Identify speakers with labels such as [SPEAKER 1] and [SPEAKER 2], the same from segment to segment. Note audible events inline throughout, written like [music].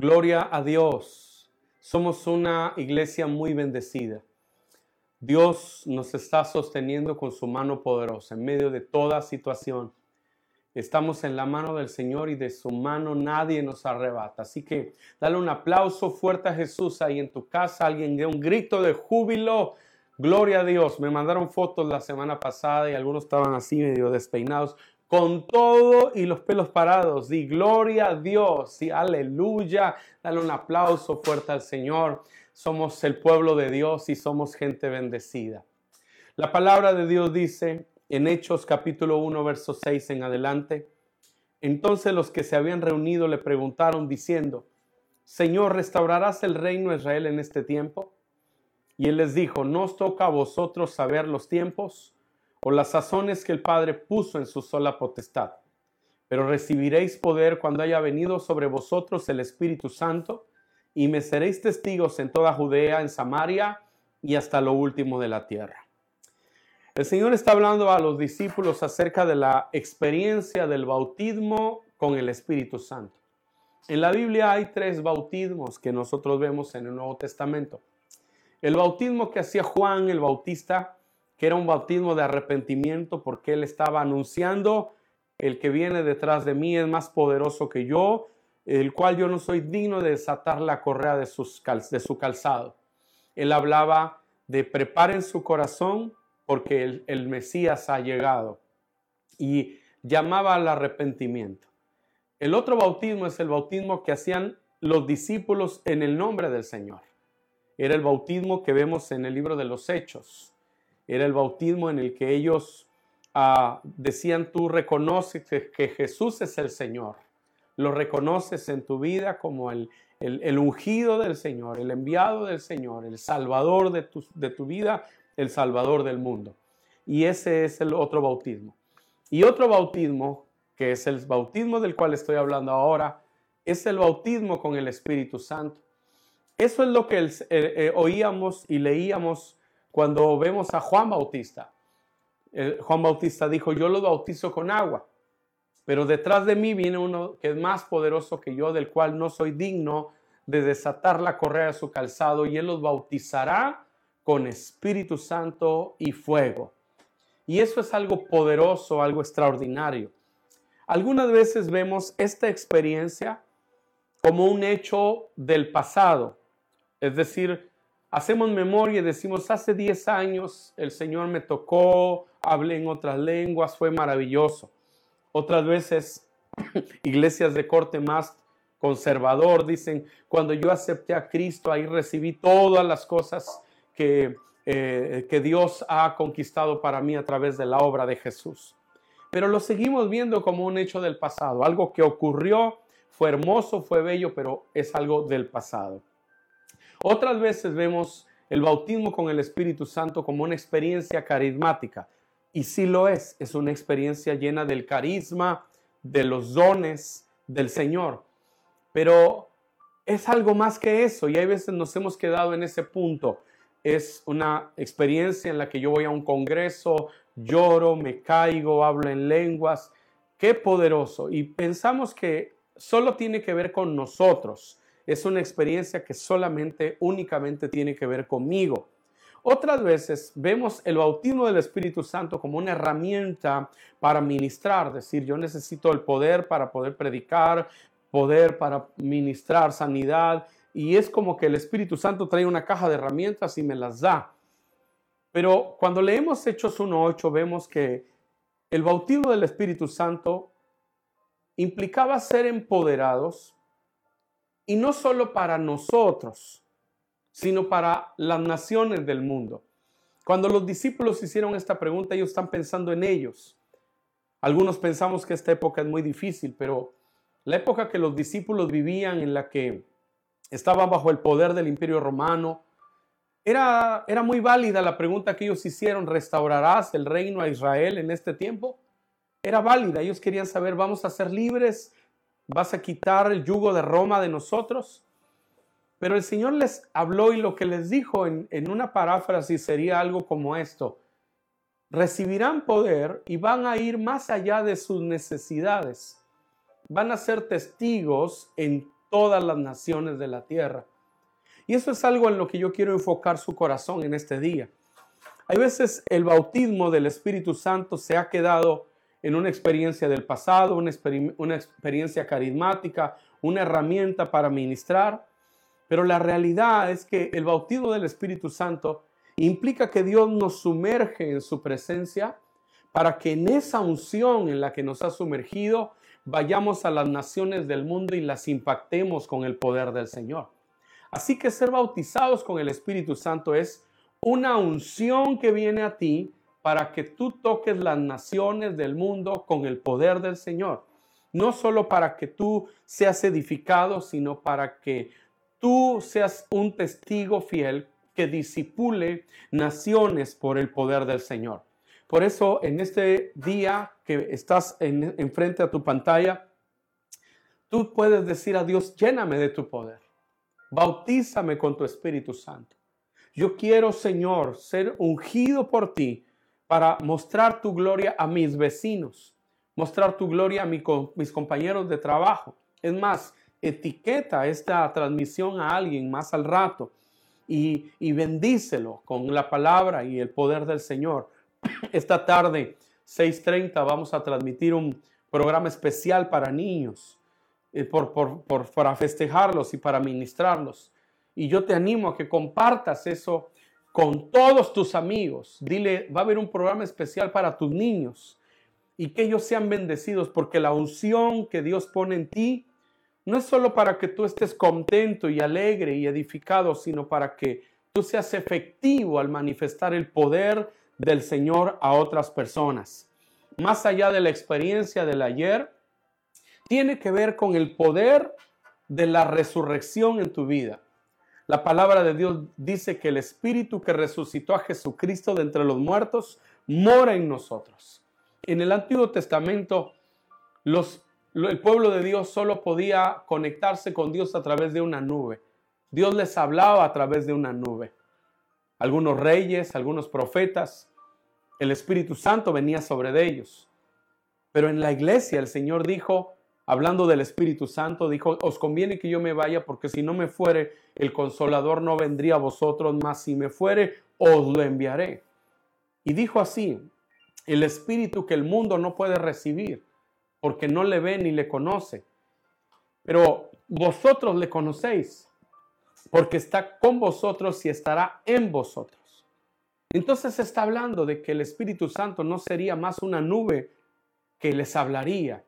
[SPEAKER 1] Gloria a Dios. Somos una iglesia muy bendecida. Dios nos está sosteniendo con su mano poderosa en medio de toda situación. Estamos en la mano del Señor y de su mano nadie nos arrebata. Así que dale un aplauso fuerte a Jesús ahí en tu casa. Alguien dé un grito de júbilo. Gloria a Dios. Me mandaron fotos la semana pasada y algunos estaban así medio despeinados con todo y los pelos parados. Di gloria a Dios y aleluya. Dale un aplauso fuerte al Señor. Somos el pueblo de Dios y somos gente bendecida. La palabra de Dios dice en Hechos capítulo 1, verso 6 en adelante. Entonces los que se habían reunido le preguntaron diciendo, Señor, ¿restaurarás el reino de Israel en este tiempo? Y él les dijo, ¿no os toca a vosotros saber los tiempos? O las sazones que el Padre puso en su sola potestad. Pero recibiréis poder cuando haya venido sobre vosotros el Espíritu Santo, y me seréis testigos en toda Judea, en Samaria y hasta lo último de la tierra. El Señor está hablando a los discípulos acerca de la experiencia del bautismo con el Espíritu Santo. En la Biblia hay tres bautismos que nosotros vemos en el Nuevo Testamento. El bautismo que hacía Juan el Bautista que era un bautismo de arrepentimiento porque él estaba anunciando, el que viene detrás de mí es más poderoso que yo, el cual yo no soy digno de desatar la correa de, sus de su calzado. Él hablaba de preparen su corazón porque el, el Mesías ha llegado y llamaba al arrepentimiento. El otro bautismo es el bautismo que hacían los discípulos en el nombre del Señor. Era el bautismo que vemos en el libro de los Hechos era el bautismo en el que ellos ah, decían, tú reconoces que, Jesús es el Señor, lo reconoces en tu vida como el, el, ungido del Señor, el enviado del Señor, el salvador de tu, de tu vida, el salvador del mundo. Y ese es el otro bautismo. Y otro bautismo, que es el bautismo del cual estoy hablando ahora, es el bautismo con el Espíritu Santo. Eso es lo que eh, eh, oíamos y leíamos cuando vemos a Juan Bautista, Juan Bautista dijo, yo lo bautizo con agua, pero detrás de mí viene uno que es más poderoso que yo, del cual no soy digno de desatar la correa de su calzado, y él los bautizará con Espíritu Santo y fuego. Y eso es algo poderoso, algo extraordinario. Algunas veces vemos esta experiencia como un hecho del pasado, es decir, hacemos memoria y decimos, hace 10 años el Señor me tocó, hablé en otras lenguas, fue maravilloso. Otras veces, [clears throat] iglesias de corte más conservador dicen, cuando yo acepté a Cristo, ahí recibí todas las cosas que, eh, que Dios ha conquistado para mí a través de la obra de Jesús. Pero lo seguimos viendo como un hecho del pasado, algo que ocurrió, fue hermoso, fue bello, pero es algo del pasado. Otras veces vemos el bautismo con el Espíritu Santo como una experiencia carismática. Y sí lo es, es una experiencia llena del carisma, de los dones del Señor. Pero es algo más que eso y hay veces nos hemos quedado en ese punto. Es una experiencia en la que yo voy a un congreso, lloro, me caigo, hablo en lenguas. Qué poderoso. Y pensamos que solo tiene que ver con nosotros es una experiencia que solamente, únicamente tiene que ver conmigo. Otras veces vemos el bautismo del Espíritu Santo como una herramienta para ministrar, decir, yo necesito el poder para poder predicar, poder para ministrar sanidad, y es como que el Espíritu Santo trae una caja de herramientas y me las da. Pero cuando leemos Hechos 1.8 vemos que el bautismo del Espíritu Santo implicaba ser empoderados y no solo para nosotros, sino para las naciones del mundo. Cuando los discípulos hicieron esta pregunta, ellos están pensando en ellos. Algunos pensamos que esta época es muy difícil, pero la época que los discípulos vivían en la que estaban bajo el poder del imperio romano, era, era muy válida la pregunta que ellos hicieron, ¿restaurarás el reino a Israel en este tiempo? Era válida, ellos querían saber, ¿vamos a ser libres vas a quitar el yugo de Roma de nosotros. Pero el Señor les habló y lo que les dijo en, una paráfrasis sería algo como esto. Recibirán poder y van a ir más allá de sus necesidades. Van a ser testigos en todas las naciones de la tierra. Y eso es algo en lo que yo quiero enfocar su corazón en este día. Hay veces el bautismo del Espíritu Santo se ha quedado en una experiencia del pasado, una, experiencia carismática, una herramienta para ministrar, pero la realidad es que el bautismo del Espíritu Santo implica que Dios nos sumerge en su presencia para que en esa unción en la que nos ha sumergido vayamos a las naciones del mundo y las impactemos con el poder del Señor. Así que ser bautizados con el Espíritu Santo es una unción que viene a ti para que tú toques las naciones del mundo con el poder del Señor. No solo para que tú seas edificado, sino para que tú seas un testigo fiel que disipule naciones por el poder del Señor. Por eso, en este día que estás enfrente a tu pantalla, tú puedes decir a Dios, lléname de tu poder, bautízame con tu Espíritu Santo. Yo quiero, Señor, ser ungido por ti para mostrar tu gloria a mis vecinos, mostrar tu gloria a mis compañeros de trabajo. Es más, etiqueta esta transmisión a alguien más al rato y, bendícelo con la palabra y el poder del Señor. [clears throat] Esta tarde, 6.30, vamos a transmitir un programa especial para niños, eh, por, para festejarlos y para ministrarlos. Y yo te animo a que compartas eso con todos tus amigos. Dile, va a haber un programa especial para tus niños y que ellos sean bendecidos porque la unción que Dios pone en ti no es solo para que tú estés contento y alegre y edificado, sino para que tú seas efectivo al manifestar el poder del Señor a otras personas. Más allá de la experiencia del ayer, tiene que ver con el poder de la resurrección en tu vida. La palabra de Dios dice que el Espíritu que resucitó a Jesucristo de entre los muertos mora en nosotros. En el Antiguo Testamento, el pueblo de Dios solo podía conectarse con Dios a través de una nube. Dios les hablaba a través de una nube algunos reyes, algunos profetas, el Espíritu Santo venía sobre de ellos. Pero en la iglesia el Señor dijo, hablando del Espíritu Santo, dijo, os conviene que yo me vaya porque si no me fuere, el consolador no vendría a vosotros, mas si me fuere, os lo enviaré. Y dijo así, el Espíritu que el mundo no puede recibir, porque no le ve ni le conoce. Pero vosotros le conocéis, porque está con vosotros y estará en vosotros. Entonces está hablando de que el Espíritu Santo no sería más una nube que les hablaría,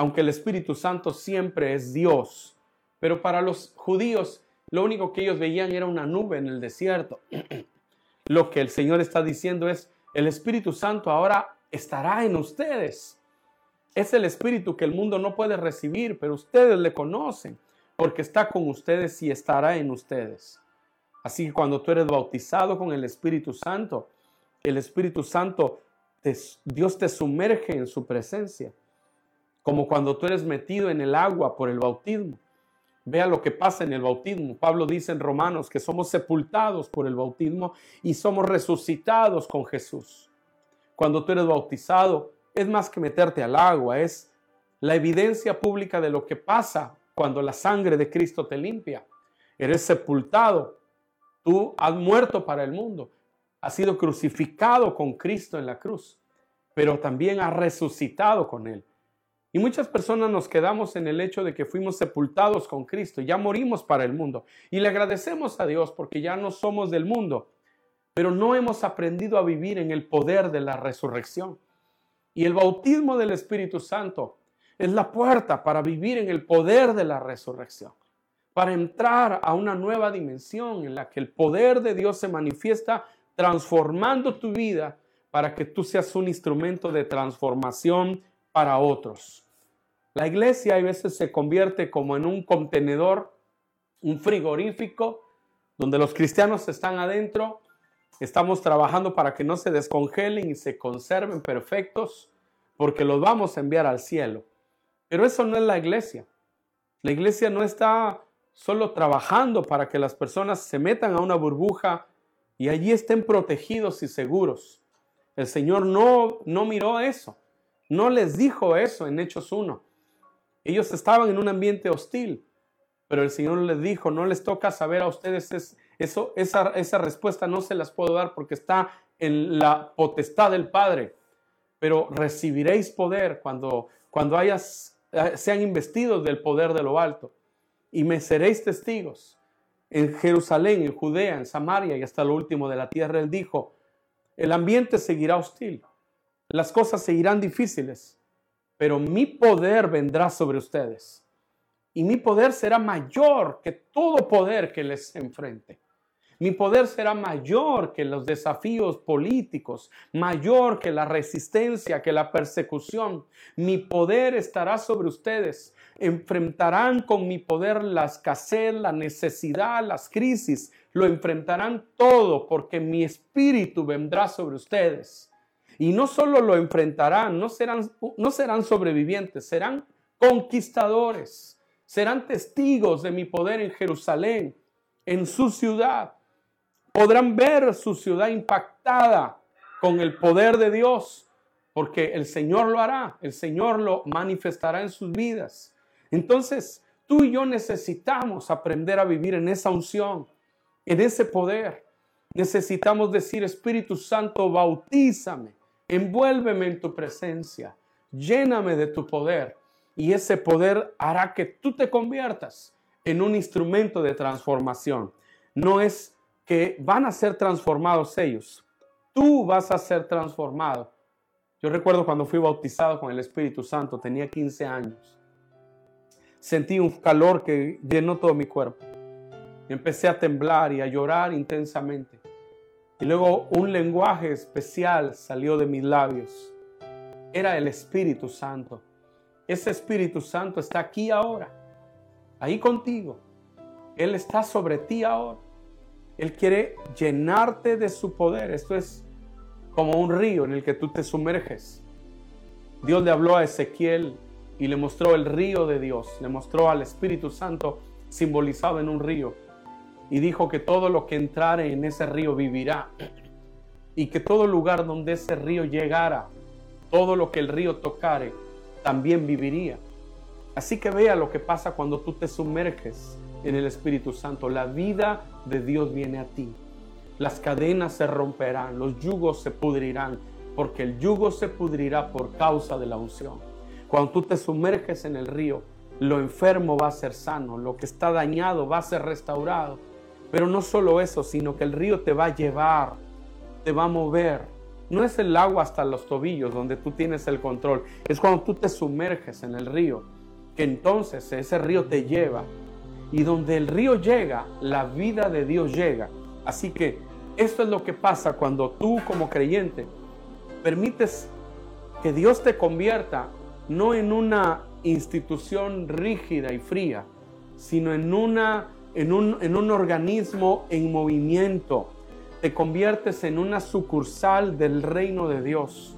[SPEAKER 1] aunque el Espíritu Santo siempre es Dios. Pero para los judíos lo único que ellos veían era una nube en el desierto. [clears throat] lo que el Señor está diciendo es, el Espíritu Santo ahora estará en ustedes. Es el Espíritu que el mundo no puede recibir, pero ustedes le conocen porque está con ustedes y estará en ustedes. Así que cuando tú eres bautizado con el Espíritu Santo, el Espíritu Santo, Dios te sumerge en su presencia, como cuando tú eres metido en el agua por el bautismo. Vea lo que pasa en el bautismo. Pablo dice en Romanos que somos sepultados por el bautismo y somos resucitados con Jesús. Cuando tú eres bautizado, es más que meterte al agua, es la evidencia pública de lo que pasa cuando la sangre de Cristo te limpia. Eres sepultado. Tú has muerto para el mundo. Has sido crucificado con Cristo en la cruz, pero también has resucitado con Él. Y muchas personas nos quedamos en el hecho de que fuimos sepultados con Cristo, ya morimos para el mundo. Y le agradecemos a Dios porque ya no somos del mundo, pero no hemos aprendido a vivir en el poder de la resurrección. Y el bautismo del Espíritu Santo es la puerta para vivir en el poder de la resurrección, para entrar a una nueva dimensión en la que el poder de Dios se manifiesta transformando tu vida para que tú seas un instrumento de transformación para otros. La iglesia a veces se convierte como en un contenedor, un frigorífico, donde los cristianos están adentro, estamos trabajando para que no se descongelen y se conserven perfectos, porque los vamos a enviar al cielo. Pero eso no es la iglesia. La iglesia no está solo trabajando para que las personas se metan a una burbuja y allí estén protegidos y seguros. El Señor no, no miró eso. No les dijo eso en Hechos 1. Ellos estaban en un ambiente hostil. Pero el Señor les dijo, no les toca saber a ustedes eso, esa, respuesta no se las puedo dar porque está en la potestad del Padre. Pero recibiréis poder cuando, cuando hayas, eh, sean investidos del poder de lo alto. Y me seréis testigos en Jerusalén, en Judea, en Samaria y hasta lo último de la tierra. Él dijo, el ambiente seguirá hostil, las cosas seguirán difíciles, pero mi poder vendrá sobre ustedes. Y mi poder será mayor que todo poder que les enfrente. Mi poder será mayor que los desafíos políticos, mayor que la resistencia, que la persecución. Mi poder estará sobre ustedes. Enfrentarán con mi poder la escasez, la necesidad, las crisis. Lo enfrentarán todo porque mi espíritu vendrá sobre ustedes. Y no solo lo enfrentarán, no serán, no serán sobrevivientes, serán conquistadores. Serán testigos de mi poder en Jerusalén, en su ciudad podrán ver su ciudad impactada con el poder de Dios, porque el Señor lo hará, el Señor lo manifestará en sus vidas. Entonces, tú y yo necesitamos aprender a vivir en esa unción, en ese poder. Necesitamos decir, Espíritu Santo, bautízame, envuélveme en tu presencia, lléname de tu poder. Y ese poder hará que tú te conviertas en un instrumento de transformación. No es que van a ser transformados ellos. Tú vas a ser transformado. Yo recuerdo cuando fui bautizado con el Espíritu Santo, tenía 15 años. Sentí un calor que llenó todo mi cuerpo. Empecé a temblar y a llorar intensamente. Y luego un lenguaje especial salió de mis labios. Era el Espíritu Santo. Ese Espíritu Santo está aquí ahora, ahí contigo. Él está sobre ti ahora. Él quiere llenarte de su poder. Esto es como un río en el que tú te sumerges. Dios le habló a Ezequiel y le mostró el río de Dios, le mostró al Espíritu Santo simbolizado en un río y dijo que todo lo que entrare en ese río vivirá y que todo lugar donde ese río llegara, todo lo que el río tocare, también viviría. Así que vea lo que pasa cuando tú te sumerges en el Espíritu Santo. La vida de Dios viene a ti. Las cadenas se romperán, los yugos se pudrirán, porque el yugo se pudrirá por causa de la unción. Cuando tú te sumerges en el río, lo enfermo va a ser sano, lo que está dañado va a ser restaurado. Pero no solo eso, sino que el río te va a llevar, te va a mover. No es el agua hasta los tobillos donde tú tienes el control, es cuando tú te sumerges en el río, que entonces ese río te lleva y donde el río llega, la vida de Dios llega. Así que esto es lo que pasa cuando tú como creyente permites que Dios te convierta no en una institución rígida y fría, sino en, una, en, un, en un organismo en movimiento. Te conviertes en una sucursal del reino de Dios.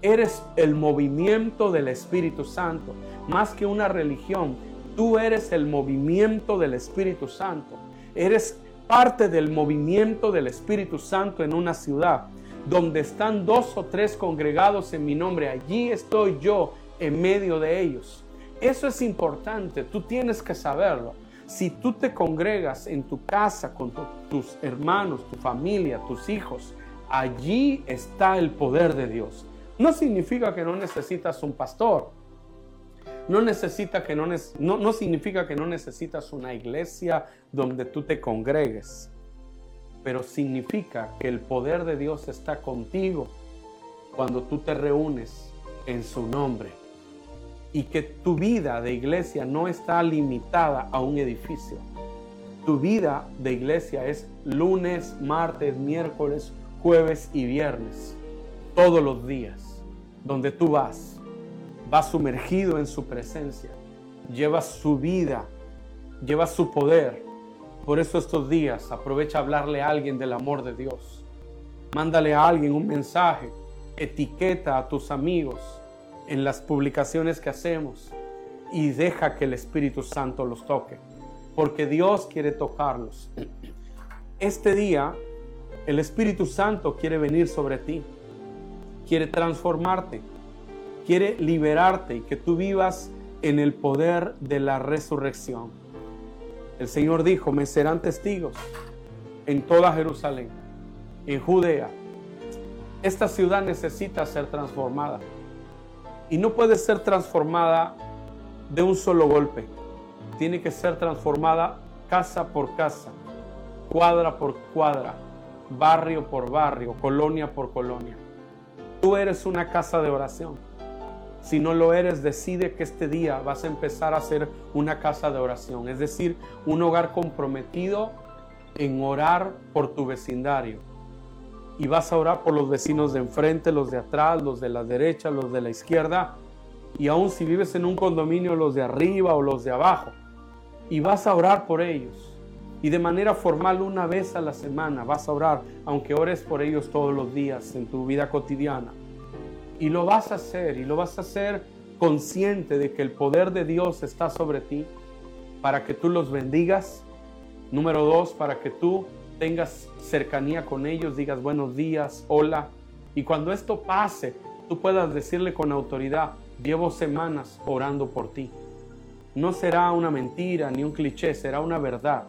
[SPEAKER 1] Eres el movimiento del Espíritu Santo, más que una religión Tú eres el movimiento del Espíritu Santo. Eres parte del movimiento del Espíritu Santo en una ciudad donde están dos o tres congregados en mi nombre. Allí estoy yo en medio de ellos. Eso es importante, tú tienes que saberlo. Si tú te congregas en tu casa con tus hermanos, tu familia, tus hijos, allí está el poder de Dios. No significa que no necesitas un pastor no, necesita que no, no, significa que no necesitas una iglesia donde tú te congregues, pero significa que el poder de Dios está contigo cuando tú te reúnes en su nombre y que tu vida de iglesia no está limitada a un edificio. Tu vida de iglesia es lunes, martes, miércoles, jueves y viernes, todos los días, donde tú vas va sumergido en su presencia, lleva su vida, lleva su poder. Por eso estos días aprovecha a hablarle a alguien del amor de Dios. Mándale a alguien un mensaje, etiqueta a tus amigos en las publicaciones que hacemos y deja que el Espíritu Santo los toque, porque Dios quiere tocarlos. Este día el Espíritu Santo quiere venir sobre ti, quiere transformarte quiere liberarte y que tú vivas en el poder de la resurrección. El Señor dijo, me serán testigos en toda Jerusalén, en Judea. Esta ciudad necesita ser transformada. Y no puede ser transformada de un solo golpe. Tiene que ser transformada casa por casa, cuadra por cuadra, barrio por barrio, colonia por colonia. Tú eres una casa de oración. Si no lo eres, decide que este día vas a empezar a ser una casa de oración, es decir, un hogar comprometido en orar por tu vecindario. Y vas a orar por los vecinos de enfrente, los de atrás, los de la derecha, los de la izquierda. Y aún si vives en un condominio, los de arriba o los de abajo. Y vas a orar por ellos y de manera formal una vez a la semana vas a orar, aunque ores por ellos todos los días en tu vida cotidiana. Y lo vas a hacer y lo vas a hacer consciente de que el poder de Dios está sobre ti para que tú los bendigas. Número dos, para que tú tengas cercanía con ellos, digas buenos días, hola. Y cuando esto pase, tú puedas decirle con autoridad, llevo semanas orando por ti. No será una mentira ni un cliché, será una verdad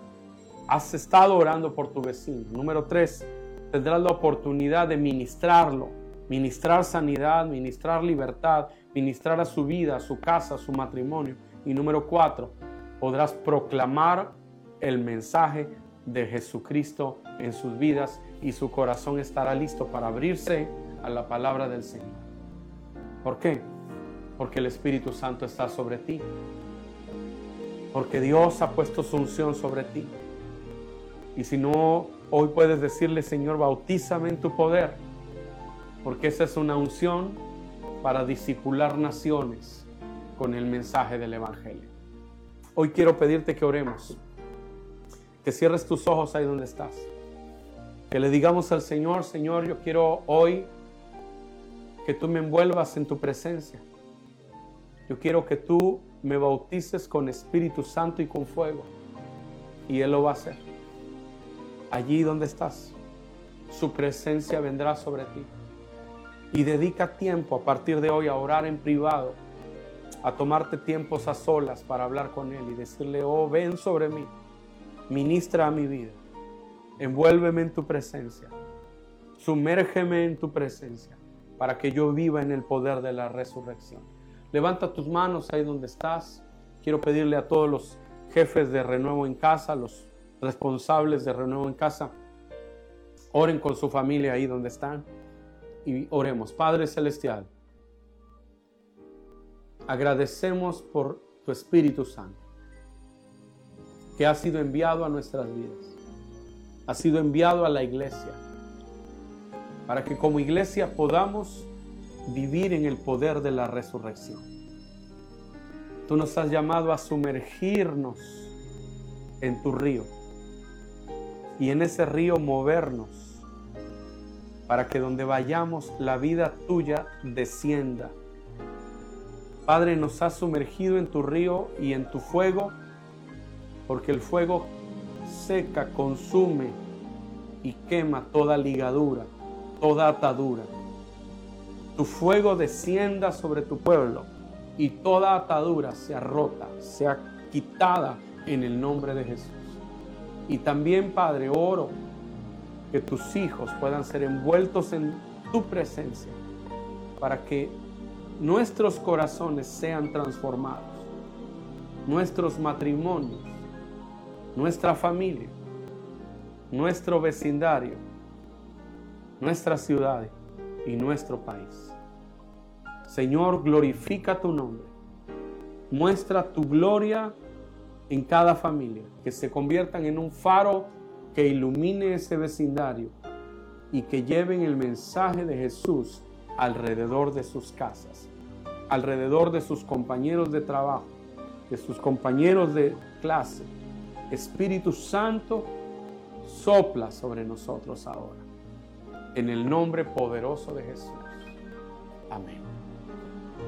[SPEAKER 1] has estado orando por tu vecino. Número tres, tendrás la oportunidad de ministrarlo, ministrar sanidad, ministrar libertad, ministrar a su vida, a su casa, a su matrimonio. Y número cuatro, podrás proclamar el mensaje de Jesucristo en sus vidas y su corazón estará listo para abrirse a la palabra del Señor. ¿Por qué? Porque el Espíritu Santo está sobre ti. Porque Dios ha puesto su unción sobre ti. Y si no, hoy puedes decirle, Señor, bautízame en tu poder, porque esa es una unción para disipular naciones con el mensaje del Evangelio. Hoy quiero pedirte que oremos, que cierres tus ojos ahí donde estás, que le digamos al Señor, Señor, yo quiero hoy que tú me envuelvas en tu presencia. Yo quiero que tú me bautices con Espíritu Santo y con fuego. Y Él lo va a hacer allí donde estás. Su presencia vendrá sobre ti. Y dedica tiempo a partir de hoy a orar en privado, a tomarte tiempos a solas para hablar con Él y decirle, oh, ven sobre mí, ministra a mi vida, envuélveme en tu presencia, sumérgeme en tu presencia, para que yo viva en el poder de la resurrección. Levanta tus manos ahí donde estás. Quiero pedirle a todos los jefes de renuevo en casa, los responsables de Renuevo en Casa, oren con su familia ahí donde están y oremos. Padre Celestial, agradecemos por tu Espíritu Santo que ha sido enviado a nuestras vidas, ha sido enviado a la iglesia, para que como iglesia podamos vivir en el poder de la resurrección. Tú nos has llamado a sumergirnos en tu río y en ese río movernos para que donde vayamos la vida tuya descienda. Padre, nos has sumergido en tu río y en tu fuego, porque el fuego seca, consume y quema toda ligadura, toda atadura. Tu fuego descienda sobre tu pueblo y toda atadura sea rota, sea quitada en el nombre de Jesús. Y también, Padre, oro que tus hijos puedan ser envueltos en tu presencia para que nuestros corazones sean transformados, nuestros matrimonios, nuestra familia, nuestro vecindario, nuestra ciudad y nuestro país. Señor, glorifica tu nombre. Muestra tu gloria en cada familia, que se conviertan en un faro que ilumine ese vecindario y que lleven el mensaje de Jesús alrededor de sus casas, alrededor de sus compañeros de trabajo, de sus compañeros de clase. Espíritu Santo, sopla sobre nosotros ahora. En el nombre poderoso de Jesús. Amén.